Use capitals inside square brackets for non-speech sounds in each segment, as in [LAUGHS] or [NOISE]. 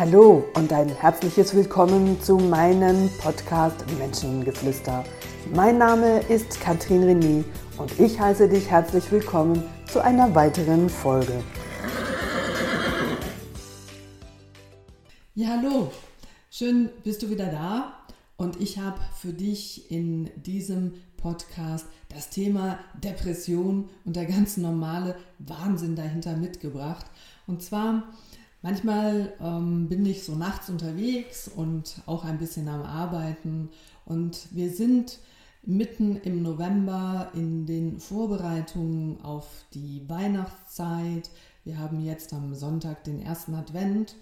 Hallo und ein herzliches Willkommen zu meinem Podcast Menschengeflüster. Mein Name ist Katrin René und ich heiße dich herzlich willkommen zu einer weiteren Folge. Ja, hallo. Schön bist du wieder da und ich habe für dich in diesem Podcast das Thema Depression und der ganz normale Wahnsinn dahinter mitgebracht. Und zwar Manchmal ähm, bin ich so nachts unterwegs und auch ein bisschen am Arbeiten und wir sind mitten im November in den Vorbereitungen auf die Weihnachtszeit. Wir haben jetzt am Sonntag den ersten Advent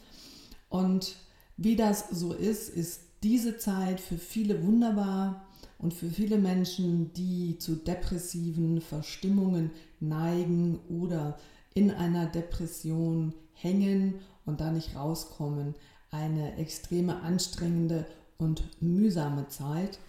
und wie das so ist, ist diese Zeit für viele wunderbar und für viele Menschen, die zu depressiven Verstimmungen neigen oder in einer Depression hängen und da nicht rauskommen. Eine extreme anstrengende und mühsame Zeit.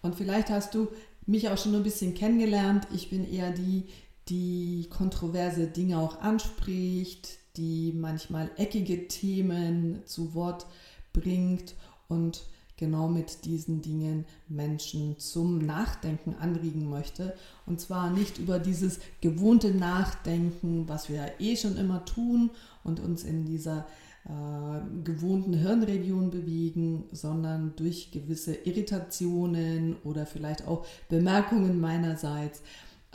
Und vielleicht hast du mich auch schon ein bisschen kennengelernt. Ich bin eher die, die kontroverse Dinge auch anspricht, die manchmal eckige Themen zu Wort bringt und genau mit diesen Dingen Menschen zum Nachdenken anregen möchte. Und zwar nicht über dieses gewohnte Nachdenken, was wir eh schon immer tun und uns in dieser äh, gewohnten Hirnregion bewegen, sondern durch gewisse Irritationen oder vielleicht auch Bemerkungen meinerseits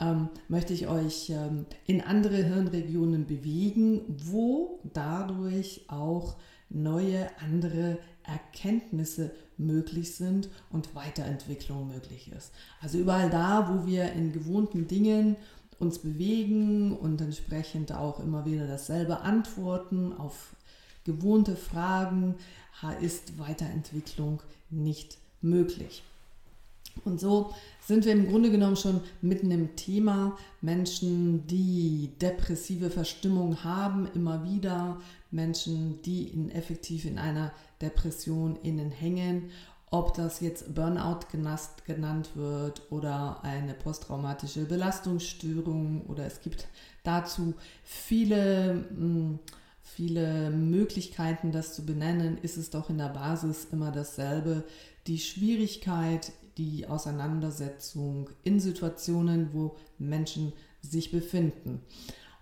ähm, möchte ich euch ähm, in andere Hirnregionen bewegen, wo dadurch auch neue, andere Erkenntnisse möglich sind und Weiterentwicklung möglich ist. Also überall da, wo wir in gewohnten Dingen uns bewegen und entsprechend auch immer wieder dasselbe antworten auf gewohnte Fragen, ist Weiterentwicklung nicht möglich. Und so sind wir im Grunde genommen schon mitten im Thema. Menschen, die depressive Verstimmung haben, immer wieder. Menschen, die in, effektiv in einer Depression innen hängen. Ob das jetzt Burnout genannt wird oder eine posttraumatische Belastungsstörung oder es gibt dazu viele, hm, viele Möglichkeiten, das zu benennen, ist es doch in der Basis immer dasselbe. Die Schwierigkeit, die Auseinandersetzung in Situationen, wo Menschen sich befinden.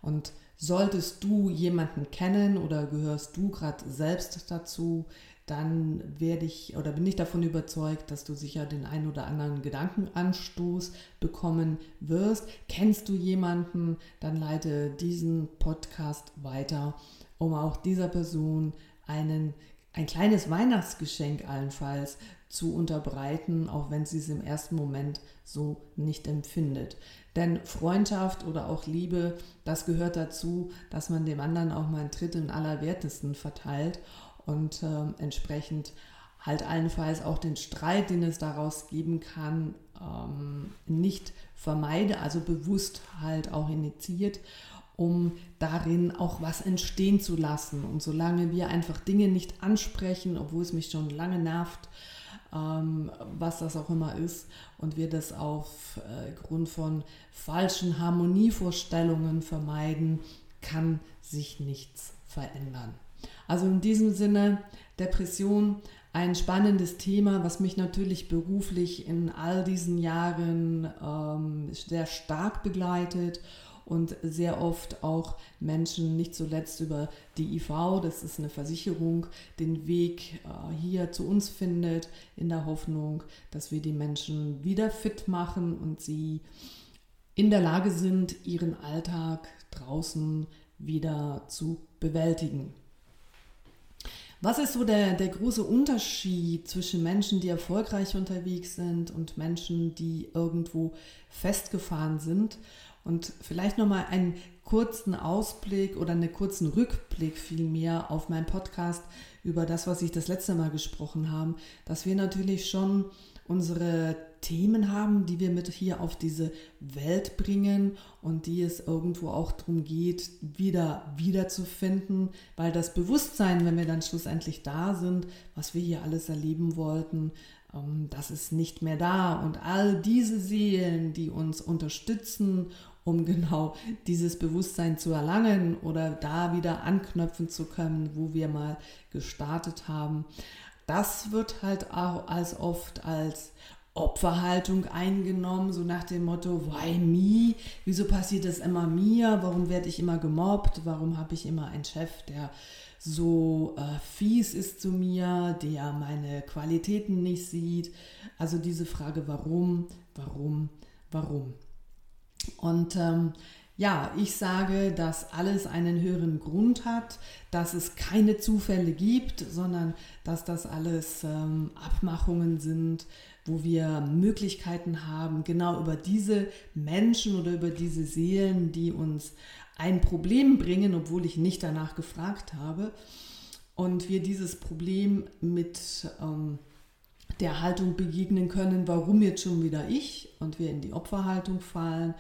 Und solltest du jemanden kennen oder gehörst du gerade selbst dazu, dann werde ich oder bin ich davon überzeugt, dass du sicher den ein oder anderen Gedankenanstoß bekommen wirst. Kennst du jemanden, dann leite diesen Podcast weiter, um auch dieser Person einen, ein kleines Weihnachtsgeschenk allenfalls zu unterbreiten, auch wenn sie es im ersten Moment so nicht empfindet. Denn Freundschaft oder auch Liebe, das gehört dazu, dass man dem anderen auch mal einen Tritt in allerwertesten verteilt und äh, entsprechend halt allenfalls auch den Streit, den es daraus geben kann, ähm, nicht vermeide, also bewusst halt auch initiiert, um darin auch was entstehen zu lassen. Und solange wir einfach Dinge nicht ansprechen, obwohl es mich schon lange nervt, was das auch immer ist, und wir das aufgrund äh, von falschen Harmonievorstellungen vermeiden, kann sich nichts verändern. Also in diesem Sinne, Depression, ein spannendes Thema, was mich natürlich beruflich in all diesen Jahren ähm, sehr stark begleitet und sehr oft auch Menschen, nicht zuletzt über die IV, das ist eine Versicherung, den Weg äh, hier zu uns findet, in der Hoffnung, dass wir die Menschen wieder fit machen und sie in der Lage sind, ihren Alltag draußen wieder zu bewältigen. Was ist so der, der große Unterschied zwischen Menschen, die erfolgreich unterwegs sind und Menschen, die irgendwo festgefahren sind? Und vielleicht nochmal einen kurzen Ausblick oder einen kurzen Rückblick vielmehr auf meinen Podcast über das, was ich das letzte Mal gesprochen habe, dass wir natürlich schon unsere Themen haben, die wir mit hier auf diese Welt bringen und die es irgendwo auch darum geht, wieder wiederzufinden, weil das Bewusstsein, wenn wir dann schlussendlich da sind, was wir hier alles erleben wollten, ähm, das ist nicht mehr da. Und all diese Seelen, die uns unterstützen, um genau dieses Bewusstsein zu erlangen oder da wieder anknöpfen zu können, wo wir mal gestartet haben, das wird halt auch als oft als Opferhaltung eingenommen, so nach dem Motto, why me? Wieso passiert das immer mir? Warum werde ich immer gemobbt? Warum habe ich immer einen Chef, der so äh, fies ist zu mir, der meine Qualitäten nicht sieht? Also diese Frage, warum, warum, warum? Und ähm, ja, ich sage, dass alles einen höheren Grund hat, dass es keine Zufälle gibt, sondern dass das alles ähm, Abmachungen sind, wo wir Möglichkeiten haben, genau über diese Menschen oder über diese Seelen, die uns ein Problem bringen, obwohl ich nicht danach gefragt habe, und wir dieses Problem mit ähm, der Haltung begegnen können, warum jetzt schon wieder ich und wir in die Opferhaltung fallen,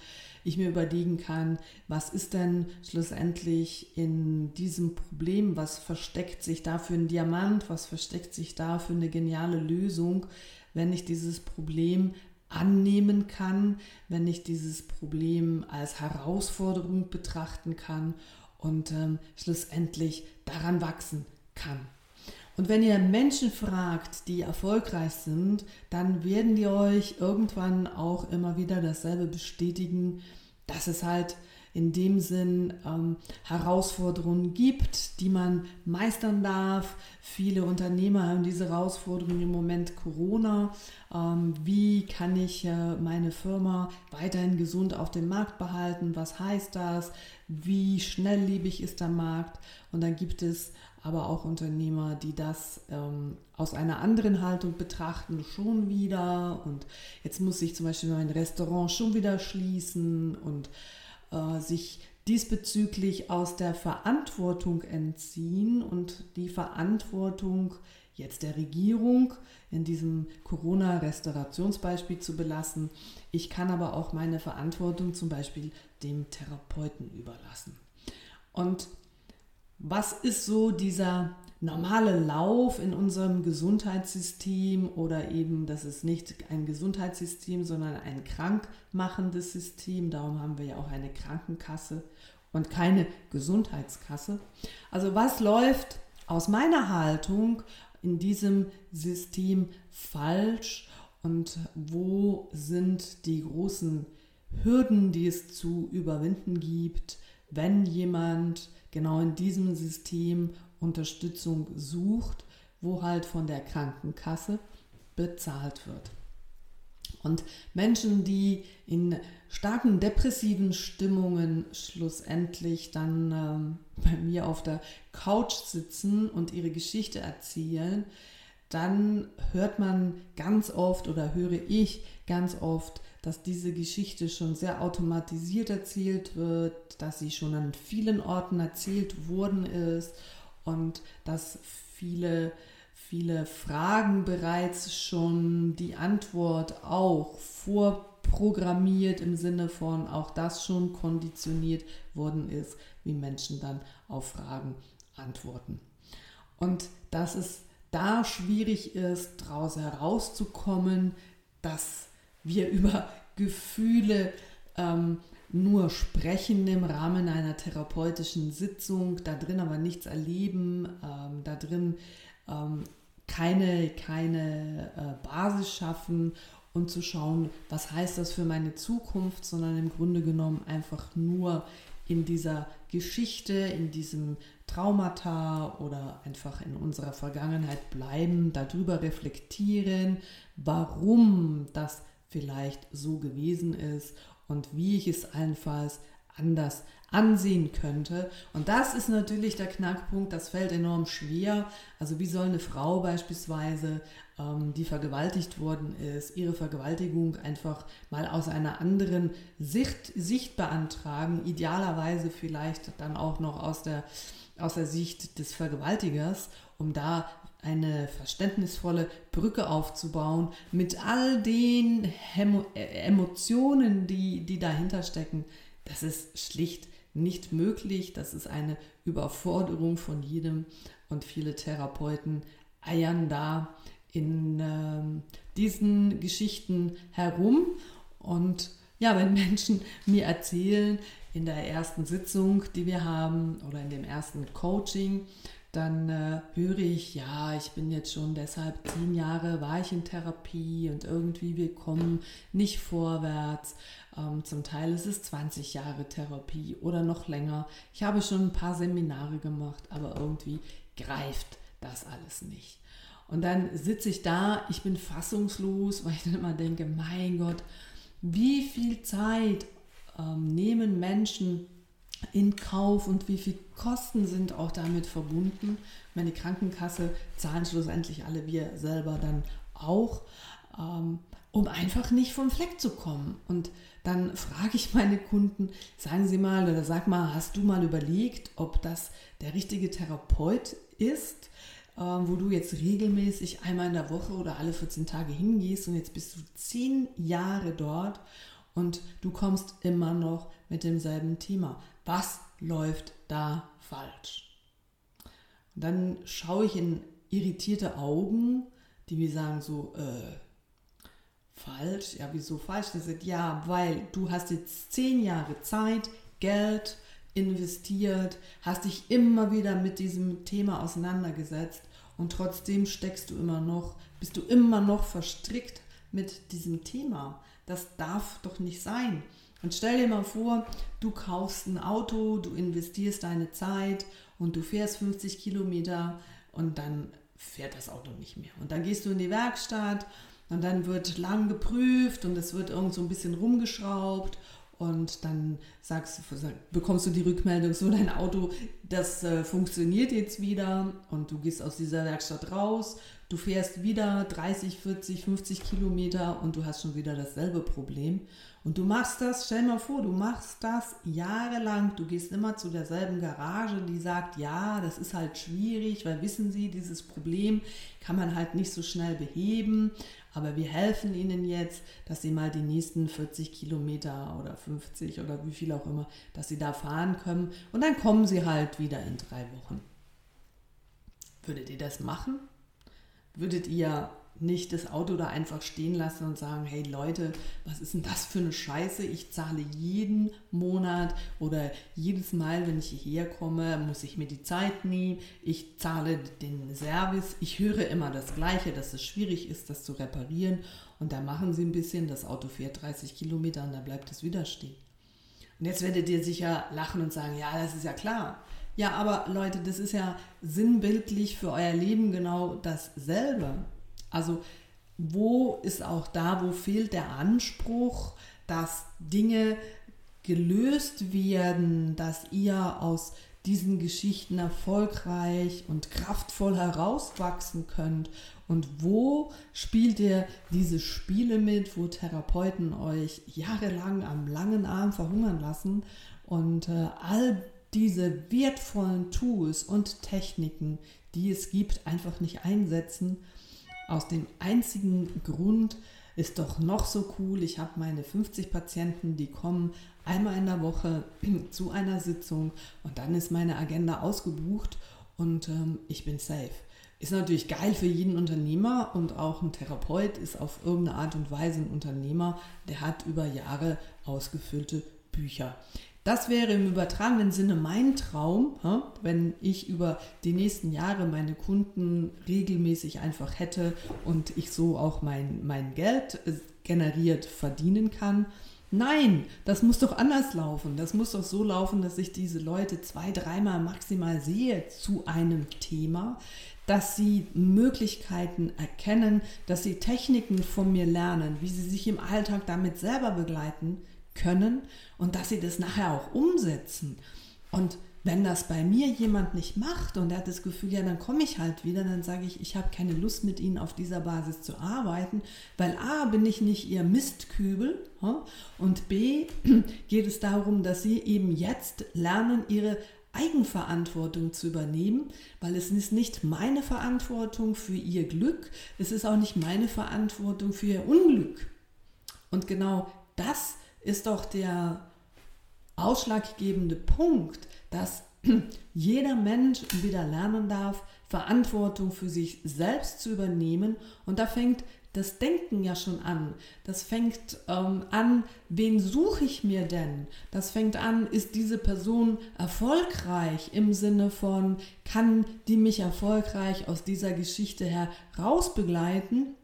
ich mir überlegen kann, was ist denn schlussendlich in diesem Problem, was versteckt sich da für ein Diamant, was versteckt sich da für eine geniale Lösung, wenn ich dieses Problem annehmen kann, wenn ich dieses Problem als Herausforderung betrachten kann und ähm, schlussendlich daran wachsen kann. Und wenn ihr Menschen fragt, die erfolgreich sind, dann werden die euch irgendwann auch immer wieder dasselbe bestätigen, dass es halt in dem Sinn ähm, Herausforderungen gibt, die man meistern darf. Viele Unternehmer haben diese Herausforderungen im Moment Corona. Ähm, wie kann ich äh, meine Firma weiterhin gesund auf dem Markt behalten? Was heißt das? Wie schnelllebig ist der Markt? Und dann gibt es aber auch Unternehmer, die das ähm, aus einer anderen Haltung betrachten, schon wieder. Und jetzt muss ich zum Beispiel mein Restaurant schon wieder schließen und äh, sich diesbezüglich aus der Verantwortung entziehen und die Verantwortung jetzt der Regierung in diesem Corona-Restaurationsbeispiel zu belassen. Ich kann aber auch meine Verantwortung zum Beispiel dem Therapeuten überlassen. Und was ist so dieser normale Lauf in unserem Gesundheitssystem oder eben, das ist nicht ein Gesundheitssystem, sondern ein krankmachendes System. Darum haben wir ja auch eine Krankenkasse und keine Gesundheitskasse. Also was läuft aus meiner Haltung in diesem System falsch und wo sind die großen Hürden, die es zu überwinden gibt, wenn jemand genau in diesem System Unterstützung sucht, wo halt von der Krankenkasse bezahlt wird. Und Menschen, die in starken depressiven Stimmungen schlussendlich dann ähm, bei mir auf der Couch sitzen und ihre Geschichte erzählen, dann hört man ganz oft oder höre ich ganz oft, dass diese Geschichte schon sehr automatisiert erzählt wird, dass sie schon an vielen Orten erzählt worden ist und dass viele, viele Fragen bereits schon die Antwort auch vorprogrammiert im Sinne von auch das schon konditioniert worden ist, wie Menschen dann auf Fragen antworten. Und dass es da schwierig ist, daraus herauszukommen, dass wir über Gefühle ähm, nur sprechen im Rahmen einer therapeutischen Sitzung, da drin aber nichts erleben, ähm, da drin ähm, keine, keine äh, Basis schaffen und zu schauen, was heißt das für meine Zukunft, sondern im Grunde genommen einfach nur in dieser Geschichte, in diesem Traumata oder einfach in unserer Vergangenheit bleiben, darüber reflektieren, warum das vielleicht so gewesen ist und wie ich es allenfalls anders ansehen könnte. Und das ist natürlich der Knackpunkt, das fällt enorm schwer. Also wie soll eine Frau beispielsweise, ähm, die vergewaltigt worden ist, ihre Vergewaltigung einfach mal aus einer anderen Sicht, Sicht beantragen, idealerweise vielleicht dann auch noch aus der, aus der Sicht des Vergewaltigers, um da eine verständnisvolle Brücke aufzubauen mit all den Hemo äh, Emotionen, die, die dahinter stecken. Das ist schlicht nicht möglich. Das ist eine Überforderung von jedem und viele Therapeuten eiern da in äh, diesen Geschichten herum. Und ja, wenn [LAUGHS] Menschen mir erzählen, in der ersten Sitzung, die wir haben oder in dem ersten Coaching, dann äh, höre ich, ja, ich bin jetzt schon deshalb zehn Jahre, war ich in Therapie und irgendwie wir kommen nicht vorwärts. Ähm, zum Teil ist es 20 Jahre Therapie oder noch länger. Ich habe schon ein paar Seminare gemacht, aber irgendwie greift das alles nicht. Und dann sitze ich da, ich bin fassungslos, [LAUGHS] weil ich dann immer denke, mein Gott, wie viel Zeit ähm, nehmen Menschen in Kauf und wie viel Kosten sind auch damit verbunden. Meine Krankenkasse zahlen schlussendlich alle wir selber dann auch, ähm, um einfach nicht vom Fleck zu kommen. Und dann frage ich meine Kunden, sagen Sie mal oder sag mal, hast du mal überlegt, ob das der richtige Therapeut ist? Ähm, wo du jetzt regelmäßig einmal in der Woche oder alle 14 Tage hingehst und jetzt bist du zehn Jahre dort und du kommst immer noch mit demselben Thema. Was läuft da falsch? Und dann schaue ich in irritierte Augen, die mir sagen so, äh, falsch? Ja, wieso falsch? Das ist, ja, weil du hast jetzt zehn Jahre Zeit, Geld investiert, hast dich immer wieder mit diesem Thema auseinandergesetzt und trotzdem steckst du immer noch, bist du immer noch verstrickt mit diesem Thema. Das darf doch nicht sein. Und stell dir mal vor, du kaufst ein Auto, du investierst deine Zeit und du fährst 50 Kilometer und dann fährt das Auto nicht mehr. Und dann gehst du in die Werkstatt und dann wird lang geprüft und es wird irgend so ein bisschen rumgeschraubt und dann sagst, bekommst du die Rückmeldung, so dein Auto, das äh, funktioniert jetzt wieder und du gehst aus dieser Werkstatt raus, du fährst wieder 30, 40, 50 Kilometer und du hast schon wieder dasselbe Problem. Und du machst das, stell mal vor, du machst das jahrelang, du gehst immer zu derselben Garage, die sagt, ja, das ist halt schwierig, weil wissen Sie, dieses Problem kann man halt nicht so schnell beheben. Aber wir helfen ihnen jetzt, dass sie mal die nächsten 40 Kilometer oder 50 oder wie viel auch immer, dass sie da fahren können. Und dann kommen sie halt wieder in drei Wochen. Würdet ihr das machen? Würdet ihr nicht das Auto da einfach stehen lassen und sagen, hey Leute, was ist denn das für eine Scheiße? Ich zahle jeden Monat oder jedes Mal, wenn ich hierher komme, muss ich mir die Zeit nehmen. Ich zahle den Service. Ich höre immer das Gleiche, dass es schwierig ist, das zu reparieren. Und da machen sie ein bisschen, das Auto fährt 30 Kilometer und da bleibt es wieder stehen. Und jetzt werdet ihr sicher lachen und sagen, ja, das ist ja klar. Ja, aber Leute, das ist ja sinnbildlich für euer Leben genau dasselbe. Also wo ist auch da, wo fehlt der Anspruch, dass Dinge gelöst werden, dass ihr aus diesen Geschichten erfolgreich und kraftvoll herauswachsen könnt? Und wo spielt ihr diese Spiele mit, wo Therapeuten euch jahrelang am langen Arm verhungern lassen und äh, all diese wertvollen Tools und Techniken, die es gibt, einfach nicht einsetzen? Aus dem einzigen Grund ist doch noch so cool, ich habe meine 50 Patienten, die kommen einmal in der Woche [CLEARS THROAT] zu einer Sitzung und dann ist meine Agenda ausgebucht und ähm, ich bin safe. Ist natürlich geil für jeden Unternehmer und auch ein Therapeut ist auf irgendeine Art und Weise ein Unternehmer, der hat über Jahre ausgefüllte Bücher. Das wäre im übertragenen Sinne mein Traum, wenn ich über die nächsten Jahre meine Kunden regelmäßig einfach hätte und ich so auch mein, mein Geld äh, generiert verdienen kann. Nein, das muss doch anders laufen. Das muss doch so laufen, dass ich diese Leute zwei, dreimal maximal sehe zu einem Thema, dass sie Möglichkeiten erkennen, dass sie Techniken von mir lernen, wie sie sich im Alltag damit selber begleiten können und dass sie das nachher auch umsetzen. Und wenn das bei mir jemand nicht macht und er hat das Gefühl, ja, dann komme ich halt wieder, dann sage ich, ich habe keine Lust mit ihnen auf dieser Basis zu arbeiten, weil a, bin ich nicht ihr Mistkübel und b, [CLEARS THROAT] geht es darum, dass sie eben jetzt lernen, ihre Eigenverantwortung zu übernehmen, weil es ist nicht meine Verantwortung für ihr Glück, es ist auch nicht meine Verantwortung für ihr Unglück. Und genau das ist doch der ausschlaggebende Punkt, dass [CLEARS THROAT] jeder Mensch wieder lernen darf, Verantwortung für sich selbst zu übernehmen. Und da fängt das Denken ja schon an. Das fängt ähm, an, wen suche ich mir denn? Das fängt an, ist diese Person erfolgreich im Sinne von, kann die mich erfolgreich aus dieser Geschichte heraus begleiten?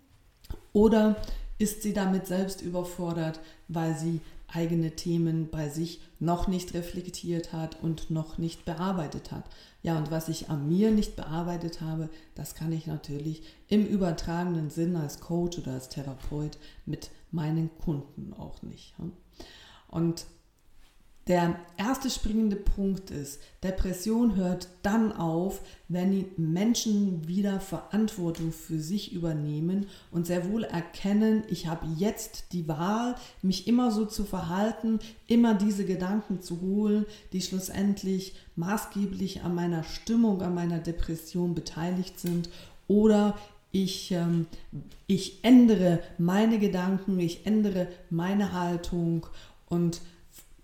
Oder ist sie damit selbst überfordert, weil sie eigene Themen bei sich noch nicht reflektiert hat und noch nicht bearbeitet hat. Ja, und was ich an mir nicht bearbeitet habe, das kann ich natürlich im übertragenen Sinn als Coach oder als Therapeut mit meinen Kunden auch nicht. Und der erste springende Punkt ist, Depression hört dann auf, wenn die Menschen wieder Verantwortung für sich übernehmen und sehr wohl erkennen, ich habe jetzt die Wahl, mich immer so zu verhalten, immer diese Gedanken zu holen, die schlussendlich maßgeblich an meiner Stimmung, an meiner Depression beteiligt sind. Oder ich, ähm, ich ändere meine Gedanken, ich ändere meine Haltung und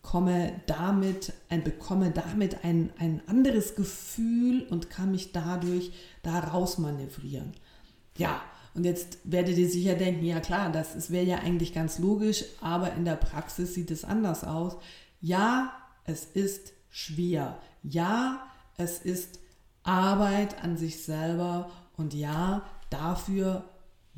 komme damit, ein, bekomme damit ein, ein anderes Gefühl und kann mich dadurch da raus manövrieren. Ja, und jetzt werdet ihr sicher denken, ja klar, das wäre ja eigentlich ganz logisch, aber in der Praxis sieht es anders aus. Ja, es ist schwer. Ja, es ist Arbeit an sich selber und ja, dafür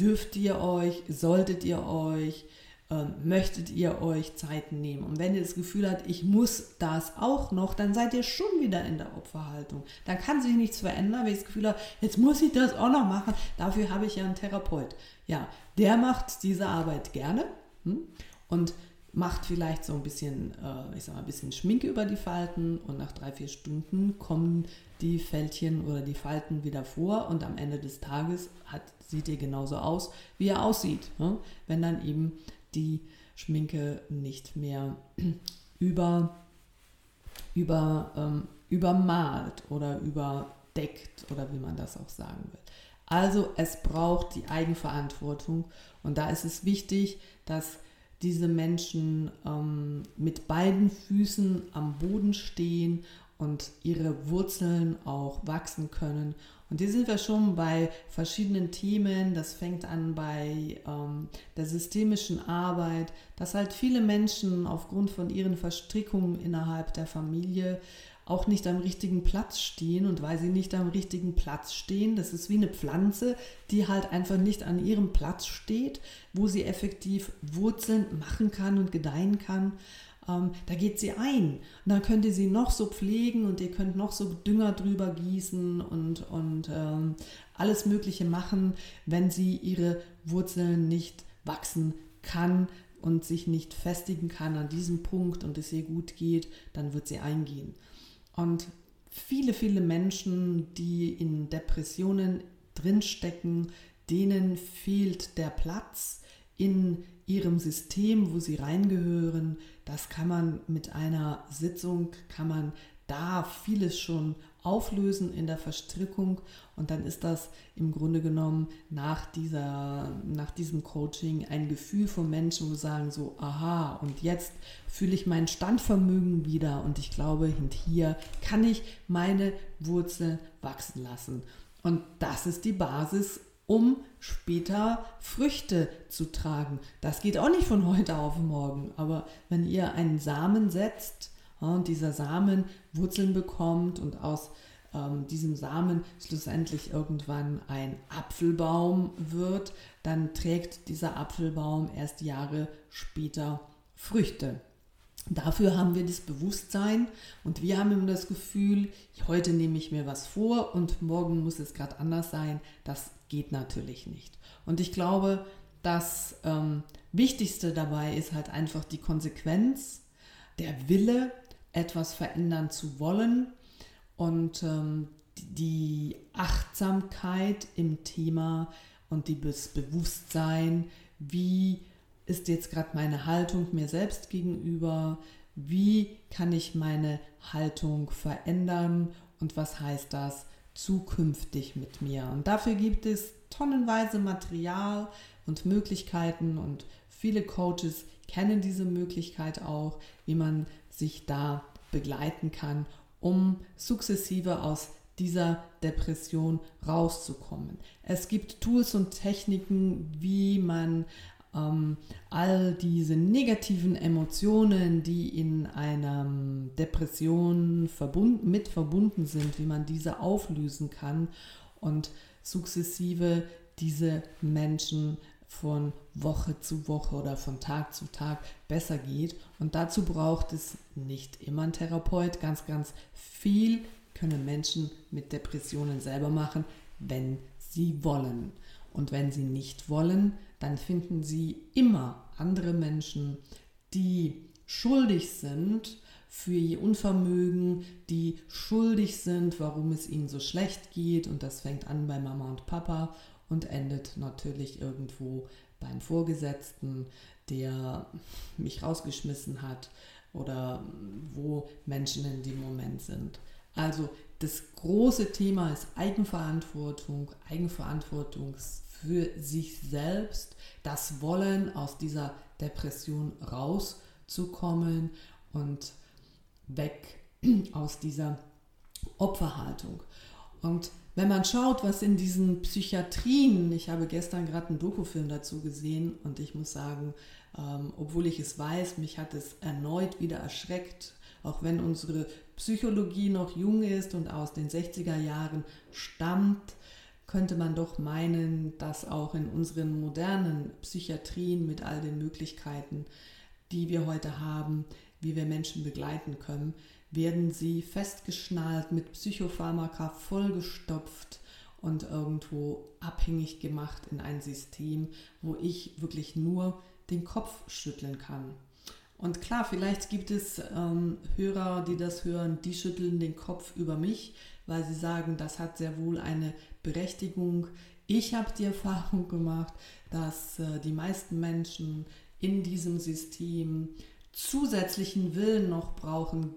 dürft ihr euch, solltet ihr euch ähm, möchtet ihr euch Zeit nehmen. Und wenn ihr das Gefühl habt, ich muss das auch noch, dann seid ihr schon wieder in der Opferhaltung. Dann kann sich nichts verändern, wenn ich das Gefühl habe, jetzt muss ich das auch noch machen. Dafür habe ich ja einen Therapeut. Ja, der macht diese Arbeit gerne hm? und macht vielleicht so ein bisschen, äh, ich sag mal, ein bisschen Schminke über die Falten und nach drei, vier Stunden kommen die Fältchen oder die Falten wieder vor und am Ende des Tages hat, sieht ihr genauso aus, wie er aussieht. Ne? Wenn dann eben die Schminke nicht mehr [CLEARS THROAT] über, über, ähm, übermalt oder überdeckt oder wie man das auch sagen will. Also es braucht die Eigenverantwortung und da ist es wichtig, dass diese Menschen ähm, mit beiden Füßen am Boden stehen und ihre Wurzeln auch wachsen können und hier sind wir schon bei verschiedenen Themen. Das fängt an bei ähm, der systemischen Arbeit, dass halt viele Menschen aufgrund von ihren Verstrickungen innerhalb der Familie auch nicht am richtigen Platz stehen. Und weil sie nicht am richtigen Platz stehen, das ist wie eine Pflanze, die halt einfach nicht an ihrem Platz steht, wo sie effektiv Wurzeln machen kann und gedeihen kann ähm, da geht sie ein. Und dann könnt ihr sie noch so pflegen und ihr könnt noch so Dünger drüber gießen und, und ähm, alles Mögliche machen, wenn sie ihre Wurzeln nicht wachsen kann und sich nicht festigen kann an diesem Punkt und es ihr gut geht, dann wird sie eingehen. Und viele, viele Menschen, die in Depressionen drinstecken, denen fehlt der Platz in ihrem System, wo sie reingehören, das kann man mit einer Sitzung, kann man da vieles schon auflösen in der Verstrickung und dann ist das im Grunde genommen nach, dieser, nach diesem Coaching ein Gefühl von Menschen, wo sagen so, aha, und jetzt fühle ich mein Standvermögen wieder und ich glaube, hier kann ich meine Wurzeln wachsen lassen. Und das ist die Basis, um später Früchte zu tragen. Das geht auch nicht von heute auf morgen, aber wenn ihr einen Samen setzt und dieser Samen Wurzeln bekommt und aus ähm, diesem Samen schlussendlich irgendwann ein Apfelbaum wird, dann trägt dieser Apfelbaum erst Jahre später Früchte. Dafür haben wir das Bewusstsein und wir haben immer das Gefühl, heute nehme ich mir was vor und morgen muss es gerade anders sein. Das geht natürlich nicht. Und ich glaube, das ähm, Wichtigste dabei ist halt einfach die Konsequenz, der Wille, etwas verändern zu wollen und ähm, die Achtsamkeit im Thema und das Bewusstsein, wie ist jetzt gerade meine Haltung mir selbst gegenüber? Wie kann ich meine Haltung verändern? Und was heißt das zukünftig mit mir? Und dafür gibt es tonnenweise Material und Möglichkeiten und viele Coaches kennen diese Möglichkeit auch, wie man sich da begleiten kann, um sukzessive aus dieser Depression rauszukommen. Es gibt Tools und Techniken, wie man ähm, all diese negativen Emotionen, die in einer Depression verbunden, mit verbunden sind, wie man diese auflösen kann und sukzessive diese Menschen von Woche zu Woche oder von Tag zu Tag besser geht. Und dazu braucht es nicht immer einen Therapeut. Ganz, ganz viel können Menschen mit Depressionen selber machen, wenn sie wollen. Und wenn sie nicht wollen, dann finden sie immer andere Menschen, die schuldig sind für ihr Unvermögen, die schuldig sind, warum es ihnen so schlecht geht. Und das fängt an bei Mama und Papa und endet natürlich irgendwo beim Vorgesetzten, der mich rausgeschmissen hat oder wo Menschen in dem Moment sind. Also das große Thema ist Eigenverantwortung, Eigenverantwortung für sich selbst, das Wollen aus dieser Depression rauszukommen und weg [CLEARS THROAT] aus dieser Opferhaltung. Und wenn man schaut, was in diesen Psychiatrien, ich habe gestern gerade einen Dokufilm dazu gesehen und ich muss sagen, ähm, obwohl ich es weiß, mich hat es erneut wieder erschreckt, auch wenn unsere Psychologie noch jung ist und aus den 60er Jahren stammt, könnte man doch meinen, dass auch in unseren modernen Psychiatrien mit all den Möglichkeiten, die wir heute haben, wie wir Menschen begleiten können, werden sie festgeschnallt mit Psychopharmaka vollgestopft und irgendwo abhängig gemacht in ein System, wo ich wirklich nur den Kopf schütteln kann. Und klar, vielleicht gibt es ähm, Hörer, die das hören, die schütteln den Kopf über mich, weil sie sagen, das hat sehr wohl eine Berechtigung. Ich habe die [LAUGHS] Erfahrung gemacht, dass äh, die meisten Menschen in diesem System zusätzlichen Willen noch brauchen,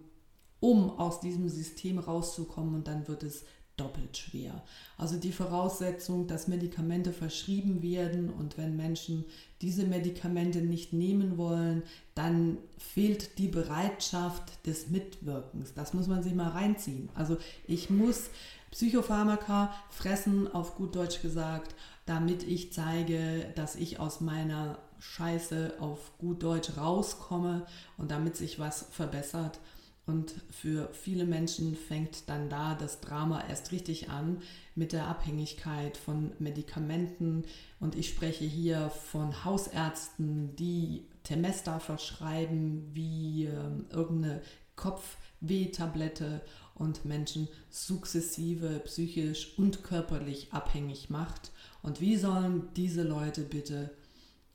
um aus diesem System rauszukommen und dann wird es doppelt schwer. Also die Voraussetzung, dass Medikamente verschrieben werden und wenn Menschen diese Medikamente nicht nehmen wollen, dann fehlt die Bereitschaft des Mitwirkens. Das muss man sich mal reinziehen. Also ich muss Psychopharmaka fressen, auf gut Deutsch gesagt, damit ich zeige, dass ich aus meiner Scheiße auf gut Deutsch rauskomme und damit sich was verbessert. Und für viele Menschen fängt dann da das Drama erst richtig an mit der Abhängigkeit von Medikamenten. Und ich spreche hier von Hausärzten, die Temesta verschreiben wie äh, irgendeine Kopfwehtablette und Menschen sukzessive psychisch und körperlich abhängig macht. Und wie sollen diese Leute bitte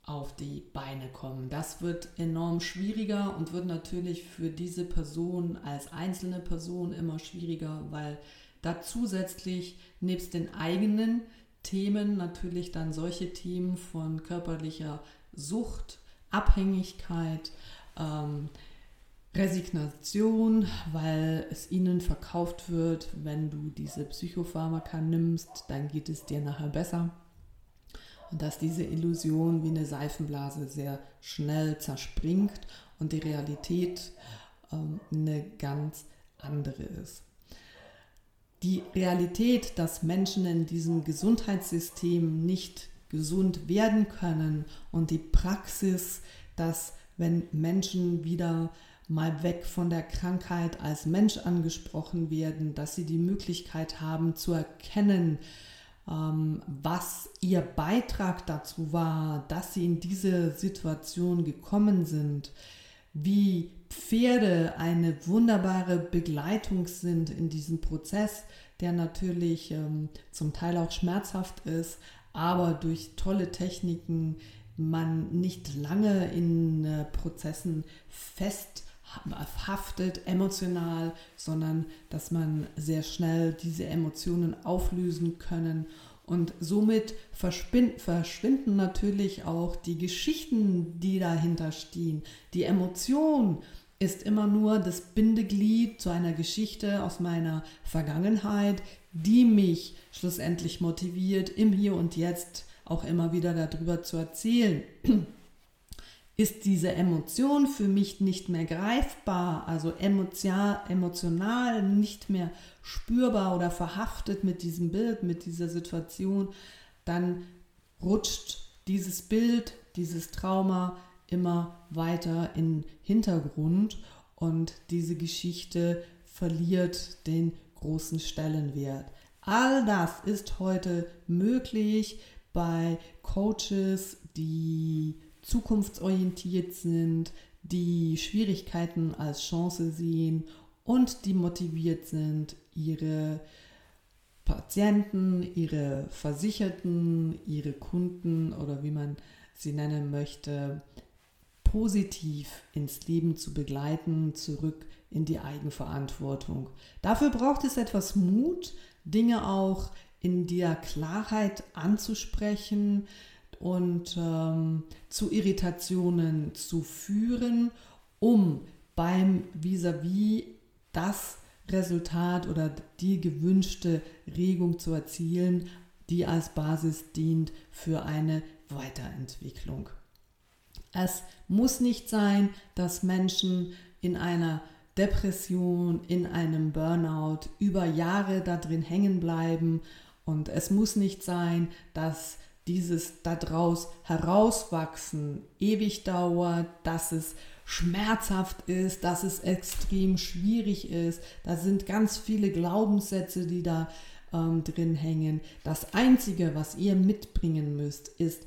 auf die Beine kommen. Das wird enorm schwieriger und wird natürlich für diese Person als einzelne Person immer schwieriger, weil da zusätzlich nebst den eigenen Themen natürlich dann solche Themen von körperlicher Sucht, Abhängigkeit, ähm, Resignation, weil es ihnen verkauft wird, wenn du diese Psychopharmaka nimmst, dann geht es dir nachher besser dass diese Illusion wie eine Seifenblase sehr schnell zerspringt und die Realität ähm, eine ganz andere ist. Die Realität, dass Menschen in diesem Gesundheitssystem nicht gesund werden können und die Praxis, dass wenn Menschen wieder mal weg von der Krankheit als Mensch angesprochen werden, dass sie die Möglichkeit haben zu erkennen, was ihr Beitrag dazu war, dass sie in diese Situation gekommen sind, wie Pferde eine wunderbare Begleitung sind in diesem Prozess, der natürlich ähm, zum Teil auch schmerzhaft ist, aber durch tolle Techniken man nicht lange in äh, Prozessen fest haftet emotional, sondern dass man sehr schnell diese Emotionen auflösen können. Und somit verschwinden natürlich auch die Geschichten, die dahinter stehen. Die Emotion ist immer nur das Bindeglied zu einer Geschichte aus meiner Vergangenheit, die mich schlussendlich motiviert, im Hier und Jetzt auch immer wieder darüber zu erzählen. Ist diese Emotion für mich nicht mehr greifbar, also emotional, nicht mehr spürbar oder verhaftet mit diesem Bild, mit dieser Situation, dann rutscht dieses Bild, dieses Trauma immer weiter in Hintergrund und diese Geschichte verliert den großen Stellenwert. All das ist heute möglich bei Coaches, die zukunftsorientiert sind, die Schwierigkeiten als Chance sehen und die motiviert sind, ihre Patienten, ihre Versicherten, ihre Kunden oder wie man sie nennen möchte, positiv ins Leben zu begleiten, zurück in die Eigenverantwortung. Dafür braucht es etwas Mut, Dinge auch in der Klarheit anzusprechen, und ähm, zu Irritationen zu führen, um beim vis-à-vis -vis das Resultat oder die gewünschte Regung zu erzielen, die als Basis dient für eine Weiterentwicklung. Es muss nicht sein, dass Menschen in einer Depression, in einem Burnout über Jahre da drin hängen bleiben und es muss nicht sein, dass dieses daraus herauswachsen ewig dauert, dass es schmerzhaft ist, dass es extrem schwierig ist. Da sind ganz viele Glaubenssätze, die da ähm, drin hängen. Das Einzige, was ihr mitbringen müsst, ist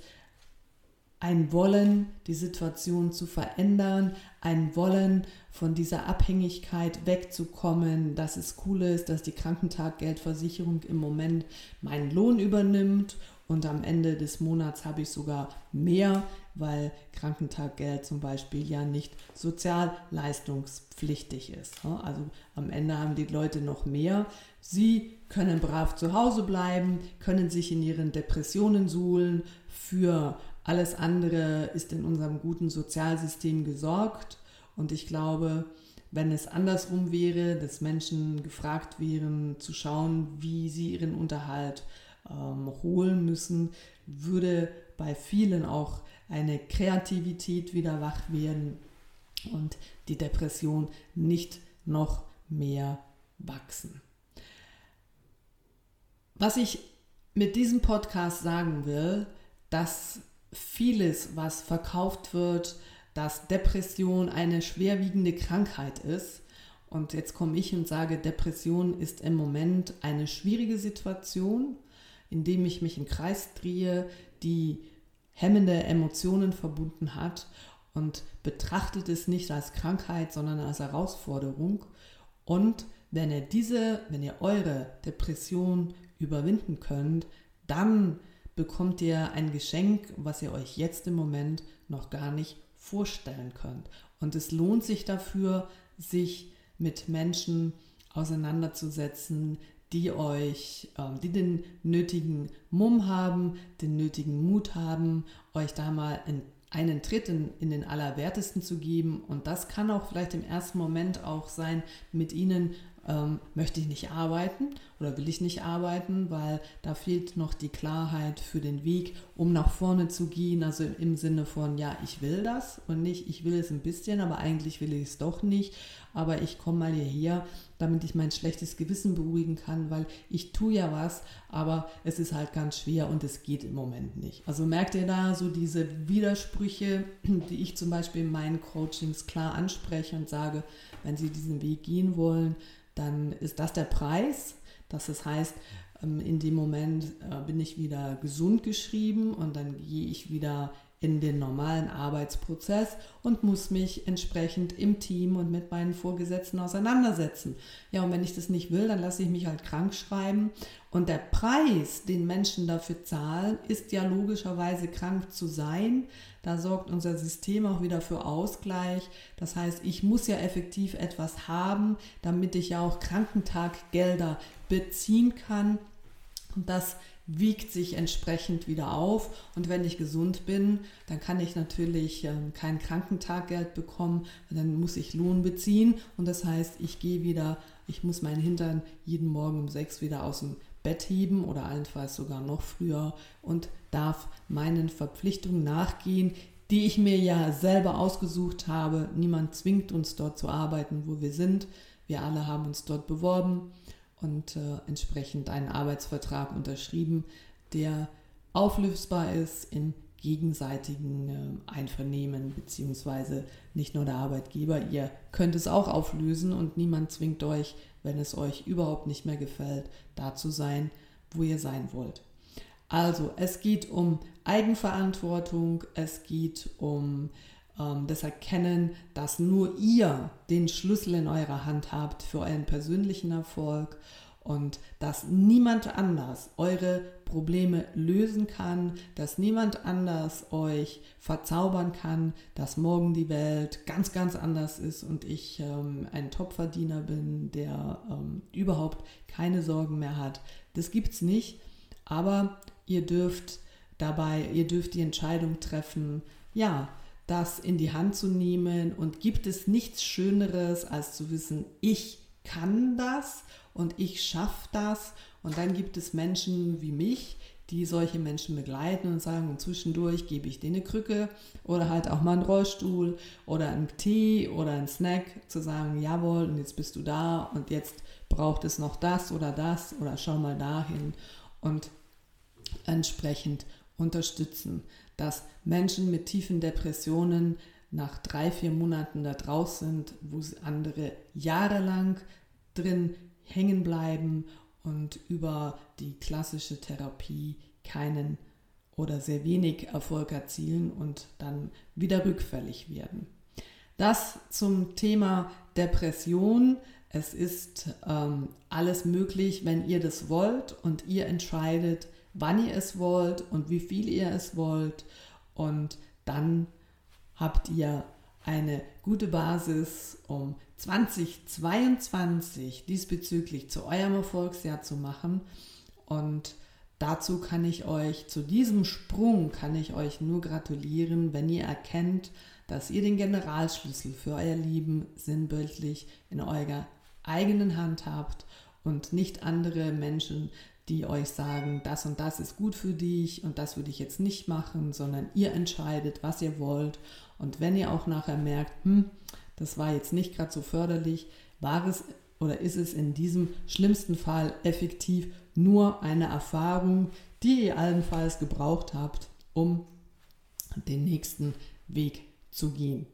ein Wollen, die Situation zu verändern, ein Wollen, von dieser Abhängigkeit wegzukommen, dass es cool ist, dass die Krankentaggeldversicherung im Moment meinen Lohn übernimmt und am Ende des Monats habe ich sogar mehr, weil Krankentaggeld zum Beispiel ja nicht sozialleistungspflichtig ist. Also am Ende haben die Leute noch mehr. Sie können brav zu Hause bleiben, können sich in ihren Depressionen suhlen. Für alles andere ist in unserem guten Sozialsystem gesorgt. Und ich glaube, wenn es andersrum wäre, dass Menschen gefragt wären, zu schauen, wie sie ihren Unterhalt ähm, holen müssen, würde bei vielen auch eine Kreativität wieder wach werden und die Depression nicht noch mehr wachsen. Was ich mit diesem Podcast sagen will, dass vieles, was verkauft wird, dass Depression eine schwerwiegende Krankheit ist. Und jetzt komme ich und sage, Depression ist im Moment eine schwierige Situation indem ich mich im Kreis drehe, die hemmende Emotionen verbunden hat und betrachtet es nicht als Krankheit, sondern als Herausforderung. Und wenn ihr diese, wenn ihr eure Depression überwinden könnt, dann bekommt ihr ein Geschenk, was ihr euch jetzt im Moment noch gar nicht vorstellen könnt. Und es lohnt sich dafür, sich mit Menschen auseinanderzusetzen, die euch, ähm, die den nötigen Mumm haben, den nötigen Mut haben, euch da mal in einen Tritt in, in den Allerwertesten zu geben. Und das kann auch vielleicht im ersten Moment auch sein, mit ihnen ähm, möchte ich nicht arbeiten oder will ich nicht arbeiten, weil da fehlt noch die Klarheit für den Weg, um nach vorne zu gehen. Also im Sinne von, ja, ich will das und nicht, ich will es ein bisschen, aber eigentlich will ich es doch nicht. Aber ich komme mal hierher, damit ich mein schlechtes Gewissen beruhigen kann, weil ich tue ja was, aber es ist halt ganz schwer und es geht im Moment nicht. Also merkt ihr da so diese Widersprüche, [CLEARS THROAT] die ich zum Beispiel in meinen Coachings klar anspreche und sage, wenn Sie diesen Weg gehen wollen, dann ist das der Preis. Das heißt, ähm, in dem Moment äh, bin ich wieder gesund geschrieben und dann gehe ich wieder in den normalen Arbeitsprozess und muss mich entsprechend im Team und mit meinen Vorgesetzten auseinandersetzen. Ja, und wenn ich das nicht will, dann lasse ich mich halt krank schreiben. Und der Preis, den Menschen dafür zahlen, ist ja logischerweise krank zu sein. Da sorgt unser System auch wieder für Ausgleich. Das heißt, ich muss ja effektiv etwas haben, damit ich ja auch Krankentaggelder beziehen kann. Und das wiegt sich entsprechend wieder auf. Und wenn ich gesund bin, dann kann ich natürlich ähm, kein Krankentaggeld bekommen, dann muss ich Lohn beziehen. Und das heißt, ich gehe wieder, ich muss meinen Hintern jeden Morgen um sechs wieder aus dem Bett heben oder allenfalls sogar noch früher und darf meinen Verpflichtungen nachgehen, die ich mir ja selber ausgesucht habe. Niemand zwingt uns dort zu arbeiten, wo wir sind. Wir alle haben uns dort beworben und äh, entsprechend einen Arbeitsvertrag unterschrieben, der auflösbar ist in gegenseitigen äh, Einvernehmen, beziehungsweise nicht nur der Arbeitgeber. Ihr könnt es auch auflösen und niemand zwingt euch, wenn es euch überhaupt nicht mehr gefällt, da zu sein, wo ihr sein wollt. Also es geht um Eigenverantwortung, es geht um ähm, das Erkennen, dass nur ihr den Schlüssel in eurer Hand habt für euren persönlichen Erfolg und dass niemand anders eure Probleme lösen kann, dass niemand anders euch verzaubern kann, dass morgen die Welt ganz, ganz anders ist und ich ähm, ein Topverdiener bin, der ähm, überhaupt keine Sorgen mehr hat. Das gibt es nicht, aber ihr dürft dabei, ihr dürft die Entscheidung treffen, ja, das in die Hand zu nehmen und gibt es nichts Schöneres, als zu wissen, ich kann das und ich schaffe das. Und dann gibt es Menschen wie mich, die solche Menschen begleiten und sagen, und zwischendurch gebe ich denen eine Krücke oder halt auch mal einen Rollstuhl oder einen Tee oder einen Snack, zu sagen, jawohl, und jetzt bist du da und jetzt braucht es noch das oder das oder schau mal dahin und entsprechend unterstützen, dass Menschen mit tiefen Depressionen nach drei, vier Monaten da draußen sind, wo andere jahrelang drin hängen bleiben und über die klassische Therapie keinen oder sehr wenig Erfolg erzielen und dann wieder rückfällig werden. Das zum Thema Depression. Es ist ähm, alles möglich, wenn ihr das wollt und ihr entscheidet, wann ihr es wollt und wie viel ihr es wollt. Und dann habt ihr eine gute Basis, um 2022 diesbezüglich zu eurem Erfolgsjahr zu machen. Und dazu kann ich euch, zu diesem Sprung kann ich euch nur gratulieren, wenn ihr erkennt, dass ihr den Generalschlüssel für euer Leben sinnbildlich in eurer eigenen Hand habt und nicht andere Menschen, die euch sagen, das und das ist gut für dich und das würde ich jetzt nicht machen, sondern ihr entscheidet, was ihr wollt und wenn ihr auch nachher merkt, hm, das war jetzt nicht gerade so förderlich, war es oder ist es in diesem schlimmsten Fall effektiv nur eine Erfahrung, die ihr allenfalls gebraucht habt, um den nächsten Weg zu gehen.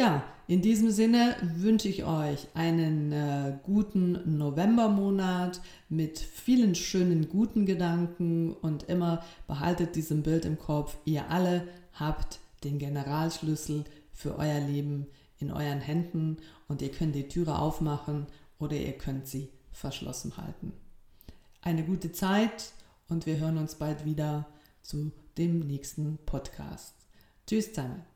Ja, in diesem Sinne wünsche ich euch einen äh, guten Novembermonat mit vielen schönen guten Gedanken und immer behaltet diesem Bild im Kopf, ihr alle habt den Generalschlüssel für euer Leben in euren Händen und ihr könnt die Türe aufmachen oder ihr könnt sie verschlossen halten. Eine gute Zeit und wir hören uns bald wieder zu dem nächsten Podcast. Tschüss zusammen.